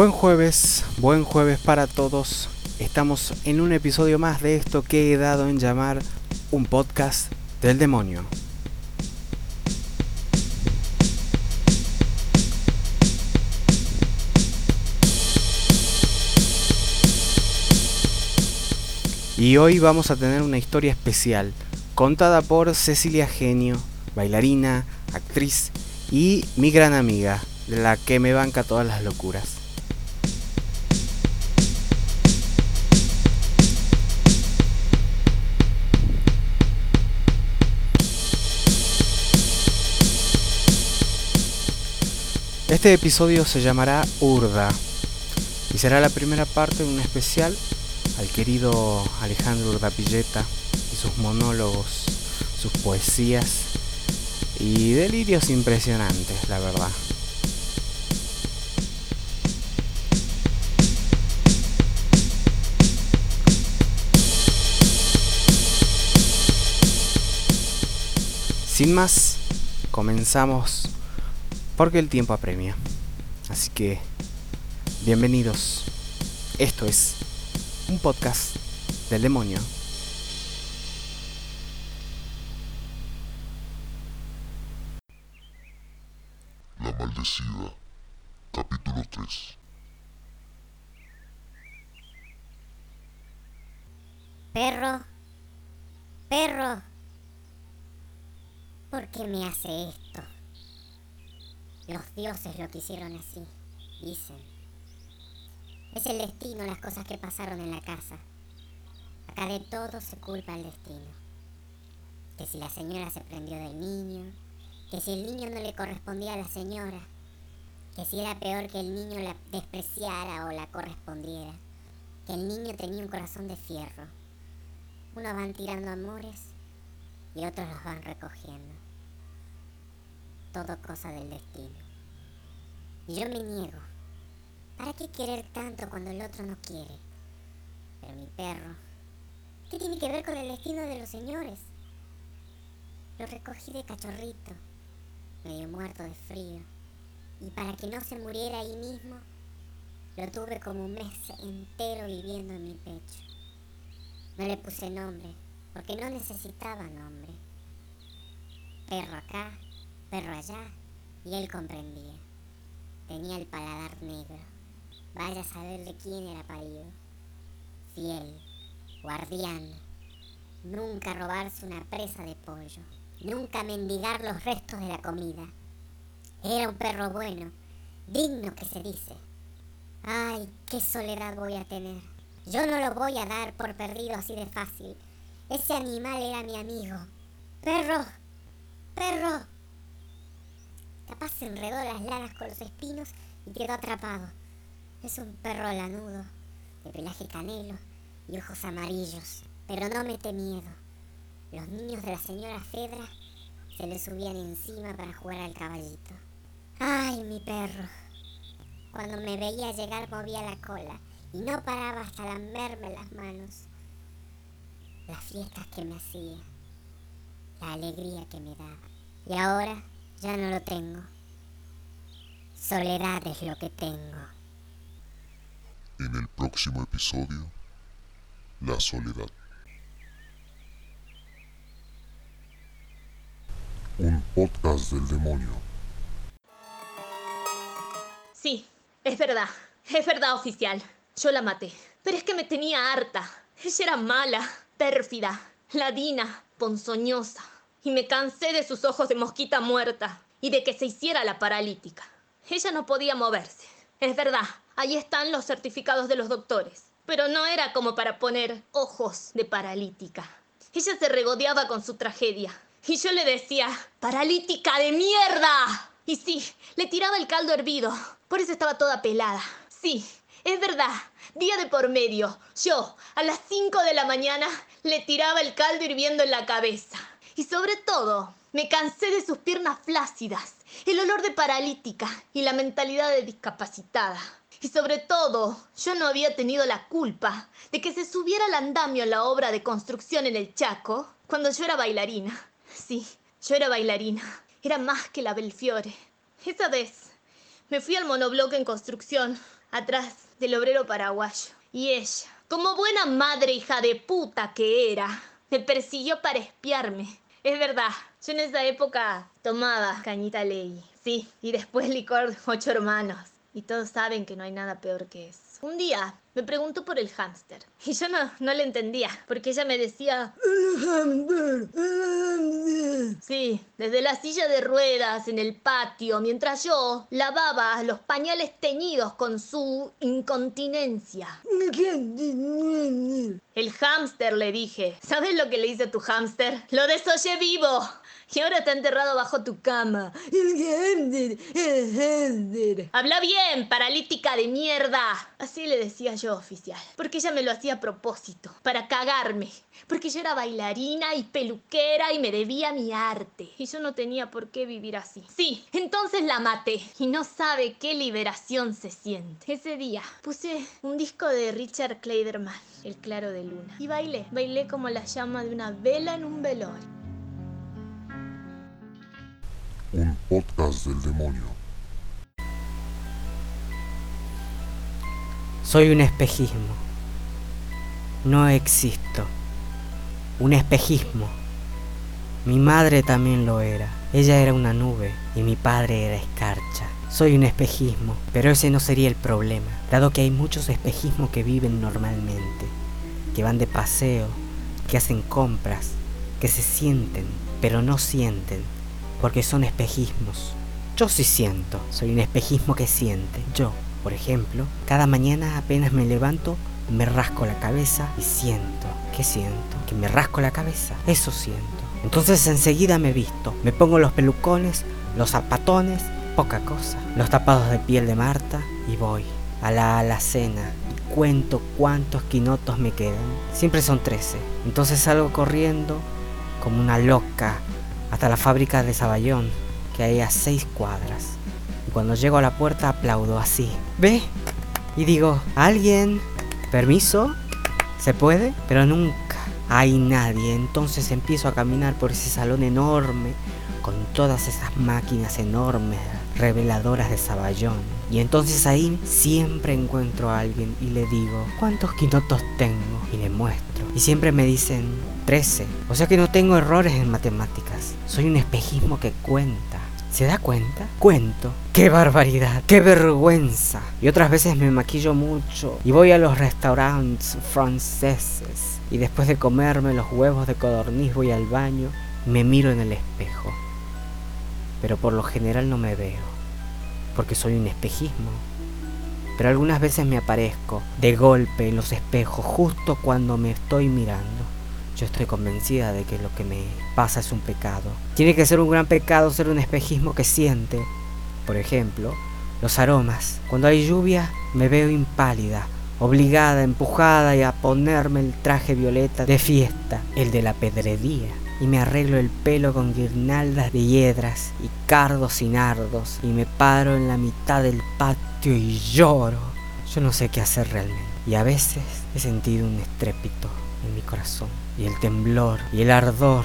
Buen jueves, buen jueves para todos. Estamos en un episodio más de esto que he dado en llamar un podcast del demonio. Y hoy vamos a tener una historia especial, contada por Cecilia Genio, bailarina, actriz y mi gran amiga, la que me banca todas las locuras. Este episodio se llamará Urda y será la primera parte de un especial al querido Alejandro Urdapilleta y sus monólogos, sus poesías y delirios impresionantes, la verdad. Sin más, comenzamos porque el tiempo apremia. Así que, bienvenidos. Esto es un podcast del demonio. La maldecida, capítulo 3. Perro, perro, ¿por qué me hace esto? Los dioses lo quisieron así, dicen. Es el destino las cosas que pasaron en la casa. Acá de todo se culpa el destino. Que si la señora se prendió del niño, que si el niño no le correspondía a la señora, que si era peor que el niño la despreciara o la correspondiera, que el niño tenía un corazón de fierro. Unos van tirando amores y otros los van recogiendo. Todo cosa del destino. Yo me niego. ¿Para qué querer tanto cuando el otro no quiere? Pero mi perro, ¿qué tiene que ver con el destino de los señores? Lo recogí de cachorrito, medio muerto de frío, y para que no se muriera ahí mismo, lo tuve como un mes entero viviendo en mi pecho. No le puse nombre, porque no necesitaba nombre. Perro acá, perro allá, y él comprendía. Tenía el paladar negro. Vaya a saber de quién era parido. Fiel, guardián. Nunca robarse una presa de pollo. Nunca mendigar los restos de la comida. Era un perro bueno, digno que se dice. Ay, qué soledad voy a tener. Yo no lo voy a dar por perdido así de fácil. Ese animal era mi amigo. Perro, perro. Capaz se enredó las lanas con los espinos y quedó atrapado. Es un perro lanudo, de pelaje canelo y ojos amarillos, pero no mete miedo. Los niños de la señora Fedra se le subían encima para jugar al caballito. ¡Ay, mi perro! Cuando me veía llegar movía la cola y no paraba hasta lamberme las manos. Las fiestas que me hacía, la alegría que me daba. Y ahora ya no lo tengo. Soledad es lo que tengo. En el próximo episodio, la soledad. Un podcast del demonio. Sí, es verdad. Es verdad, oficial. Yo la maté. Pero es que me tenía harta. Ella era mala, pérfida, ladina, ponzoñosa. Y me cansé de sus ojos de mosquita muerta y de que se hiciera la paralítica. Ella no podía moverse. Es verdad, ahí están los certificados de los doctores. Pero no era como para poner ojos de paralítica. Ella se regodeaba con su tragedia. Y yo le decía, paralítica de mierda. Y sí, le tiraba el caldo hervido. Por eso estaba toda pelada. Sí, es verdad. Día de por medio. Yo, a las 5 de la mañana, le tiraba el caldo hirviendo en la cabeza. Y sobre todo, me cansé de sus piernas flácidas, el olor de paralítica y la mentalidad de discapacitada. Y sobre todo, yo no había tenido la culpa de que se subiera al andamio en la obra de construcción en el Chaco cuando yo era bailarina. Sí, yo era bailarina. Era más que la Belfiore. Esa vez me fui al monobloque en construcción atrás del obrero paraguayo. Y ella, como buena madre hija de puta que era, me persiguió para espiarme. Es verdad, yo en esa época tomaba cañita ley, sí, y después licor ocho hermanos. Y todos saben que no hay nada peor que eso. Un día me preguntó por el hámster. Y yo no, no le entendía, porque ella me decía... El el. Sí, desde la silla de ruedas en el patio, mientras yo lavaba los pañales teñidos con su incontinencia. El hámster, le dije. ¿Sabes lo que le hice a tu hámster? Lo desollé vivo. Y ahora está enterrado bajo tu cama. Habla bien, paralítica de mierda. Así le decía yo, oficial. Porque ella me lo hacía a propósito. Para cagarme. Porque yo era bailarina y peluquera y me debía mi arte. Y yo no tenía por qué vivir así. Sí, entonces la maté. Y no sabe qué liberación se siente. Ese día puse un disco de Richard Kleiderman, El Claro de Luna. Y bailé. Bailé como la llama de una vela en un velorio. Un podcast del demonio. Soy un espejismo. No existo. Un espejismo. Mi madre también lo era. Ella era una nube y mi padre era escarcha. Soy un espejismo, pero ese no sería el problema, dado que hay muchos espejismos que viven normalmente, que van de paseo, que hacen compras, que se sienten, pero no sienten, porque son espejismos. Yo sí siento, soy un espejismo que siente. Yo, por ejemplo, cada mañana apenas me levanto, me rasco la cabeza y siento. ¿Qué siento? Que me rasco la cabeza. Eso siento. Entonces enseguida me visto, me pongo los pelucones, los zapatones, poca cosa, los tapados de piel de Marta y voy a la alacena y cuento cuántos quinotos me quedan. Siempre son 13. Entonces salgo corriendo como una loca hasta la fábrica de Saballón, que hay a seis cuadras. Y cuando llego a la puerta aplaudo así. ¿Ve? Y digo, ¿alguien? ¿Permiso? ¿Se puede? Pero nunca hay nadie. Entonces empiezo a caminar por ese salón enorme, con todas esas máquinas enormes, reveladoras de Saballón. Y entonces ahí siempre encuentro a alguien y le digo, ¿cuántos quinotos tengo? Y le muestro. Y siempre me dicen, 13. O sea que no tengo errores en matemáticas. Soy un espejismo que cuenta. ¿Se da cuenta? Cuento. ¡Qué barbaridad! ¡Qué vergüenza! Y otras veces me maquillo mucho y voy a los restaurantes franceses. Y después de comerme los huevos de codorniz voy al baño y me miro en el espejo. Pero por lo general no me veo, porque soy un espejismo. Pero algunas veces me aparezco de golpe en los espejos justo cuando me estoy mirando. Yo estoy convencida de que lo que me pasa es un pecado. Tiene que ser un gran pecado ser un espejismo que siente, por ejemplo, los aromas. Cuando hay lluvia me veo impálida, obligada, empujada y a ponerme el traje violeta de fiesta, el de la pedrería. Y me arreglo el pelo con guirnaldas de hiedras y cardos y nardos y me paro en la mitad del patio y lloro. Yo no sé qué hacer realmente. Y a veces he sentido un estrépito en mi corazón y el temblor y el ardor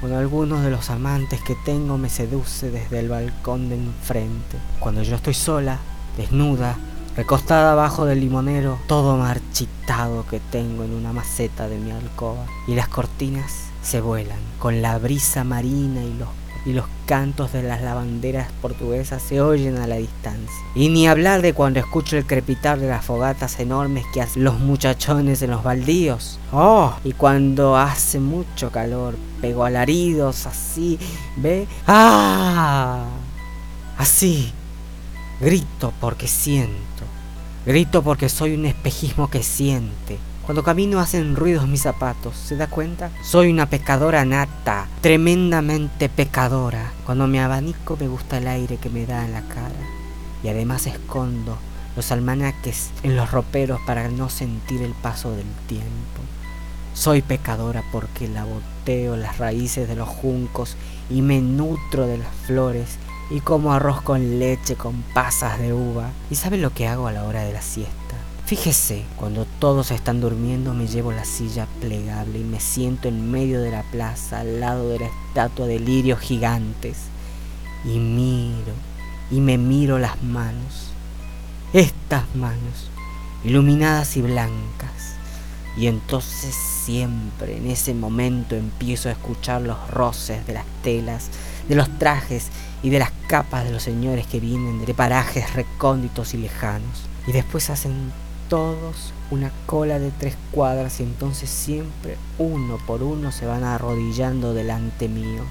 cuando algunos de los amantes que tengo me seduce desde el balcón de enfrente. Cuando yo estoy sola, desnuda, recostada abajo del limonero, todo marchitado que tengo en una maceta de mi alcoba, y las cortinas se vuelan con la brisa marina y los y los cantos de las lavanderas portuguesas se oyen a la distancia. Y ni hablar de cuando escucho el crepitar de las fogatas enormes que hacen los muchachones en los baldíos. Oh, y cuando hace mucho calor, pego alaridos así, ¿ve? ¡Ah! Así. Grito porque siento. Grito porque soy un espejismo que siente. Cuando camino hacen ruidos mis zapatos, ¿se da cuenta? Soy una pecadora nata, tremendamente pecadora. Cuando me abanico me gusta el aire que me da en la cara. Y además escondo los almanaques en los roperos para no sentir el paso del tiempo. Soy pecadora porque laboteo las raíces de los juncos y me nutro de las flores y como arroz con leche con pasas de uva. ¿Y sabe lo que hago a la hora de la siesta? Fíjese, cuando todos están durmiendo me llevo la silla plegable y me siento en medio de la plaza al lado de la estatua de lirios gigantes y miro y me miro las manos estas manos, iluminadas y blancas. Y entonces siempre en ese momento empiezo a escuchar los roces de las telas, de los trajes y de las capas de los señores que vienen de parajes recónditos y lejanos. Y después hacen todos una cola de tres cuadras y entonces siempre uno por uno se van arrodillando delante mío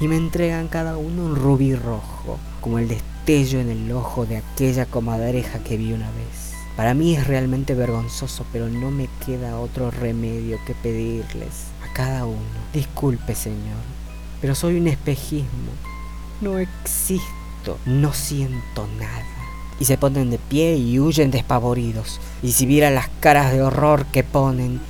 y me entregan cada uno un rubí rojo, como el destello en el ojo de aquella comadreja que vi una vez. Para mí es realmente vergonzoso, pero no me queda otro remedio que pedirles a cada uno. Disculpe, señor, pero soy un espejismo. No existo, no siento nada y se ponen de pie y huyen despavoridos. Y si viera las caras de horror que ponen,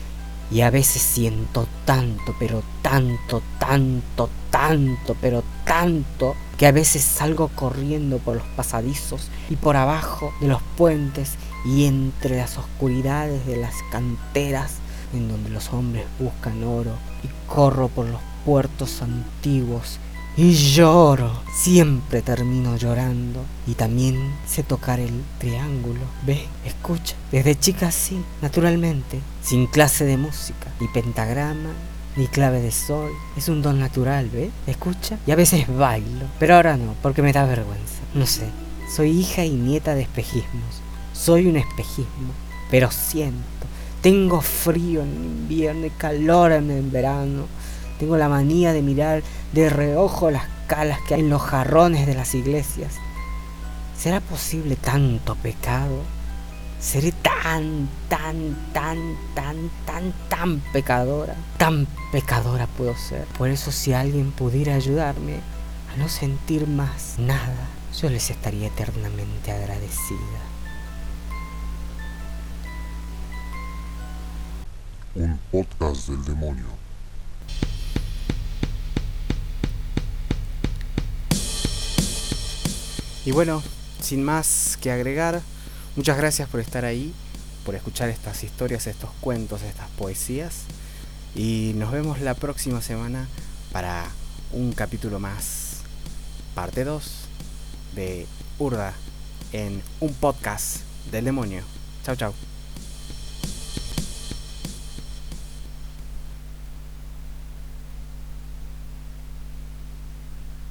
y a veces siento tanto, pero tanto, tanto, tanto, pero tanto, que a veces salgo corriendo por los pasadizos y por abajo de los puentes y entre las oscuridades de las canteras en donde los hombres buscan oro y corro por los puertos antiguos y lloro. Siempre termino llorando. Y también sé tocar el triángulo. Ve, escucha. Desde chica sí, naturalmente. Sin clase de música. Ni pentagrama, ni clave de sol. Es un don natural, ¿ve? Escucha. Y a veces bailo. Pero ahora no, porque me da vergüenza. No sé. Soy hija y nieta de espejismos. Soy un espejismo. Pero siento. Tengo frío en invierno y calor en el verano. Tengo la manía de mirar de reojo las calas que hay en los jarrones de las iglesias. ¿Será posible tanto pecado? ¿Seré tan, tan, tan, tan, tan, tan pecadora? Tan pecadora puedo ser. Por eso si alguien pudiera ayudarme a no sentir más nada, yo les estaría eternamente agradecida. Un podcast del demonio. Y bueno, sin más que agregar, muchas gracias por estar ahí, por escuchar estas historias, estos cuentos, estas poesías. Y nos vemos la próxima semana para un capítulo más, parte 2 de Urda, en un podcast del demonio. Chao, chao.